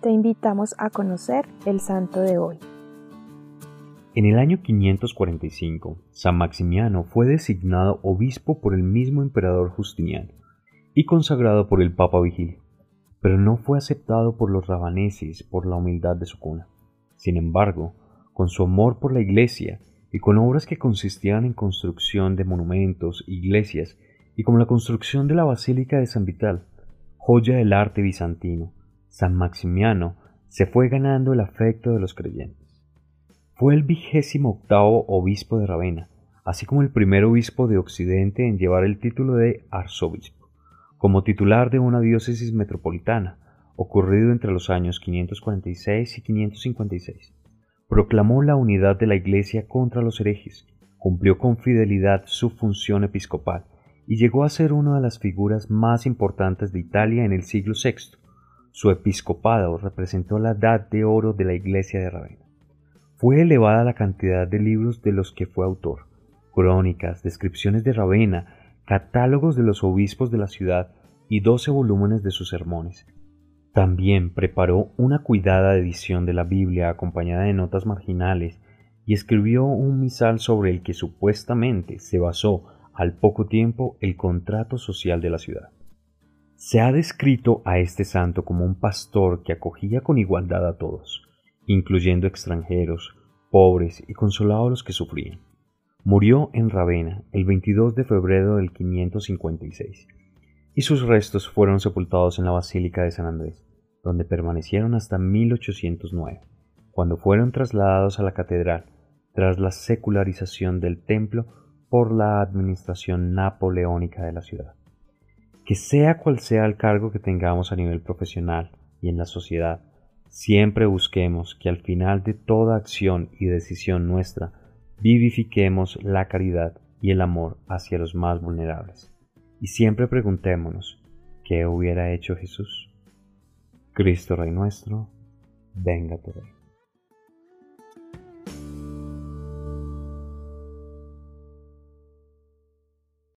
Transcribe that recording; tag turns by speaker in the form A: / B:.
A: te invitamos a conocer el santo de hoy.
B: En el año 545, San Maximiano fue designado obispo por el mismo emperador Justiniano y consagrado por el Papa Vigilio, pero no fue aceptado por los rabaneses por la humildad de su cuna. Sin embargo, con su amor por la Iglesia y con obras que consistían en construcción de monumentos, iglesias y como la construcción de la Basílica de San Vital, joya del arte bizantino, San Maximiano se fue ganando el afecto de los creyentes. Fue el vigésimo octavo obispo de Ravenna, así como el primer obispo de Occidente en llevar el título de arzobispo, como titular de una diócesis metropolitana, ocurrido entre los años 546 y 556. Proclamó la unidad de la Iglesia contra los herejes, cumplió con fidelidad su función episcopal y llegó a ser una de las figuras más importantes de Italia en el siglo VI. Su episcopado representó la edad de oro de la iglesia de Ravenna. Fue elevada la cantidad de libros de los que fue autor, crónicas, descripciones de Ravenna, catálogos de los obispos de la ciudad y doce volúmenes de sus sermones. También preparó una cuidada edición de la Biblia acompañada de notas marginales y escribió un misal sobre el que supuestamente se basó al poco tiempo el contrato social de la ciudad. Se ha descrito a este santo como un pastor que acogía con igualdad a todos, incluyendo extranjeros, pobres y consolaba a los que sufrían. Murió en Ravenna el 22 de febrero del 556 y sus restos fueron sepultados en la Basílica de San Andrés, donde permanecieron hasta 1809, cuando fueron trasladados a la catedral tras la secularización del templo por la administración napoleónica de la ciudad. Que sea cual sea el cargo que tengamos a nivel profesional y en la sociedad, siempre busquemos que al final de toda acción y decisión nuestra vivifiquemos la caridad y el amor hacia los más vulnerables. Y siempre preguntémonos, ¿qué hubiera hecho Jesús? Cristo Rey nuestro, venga tu reino.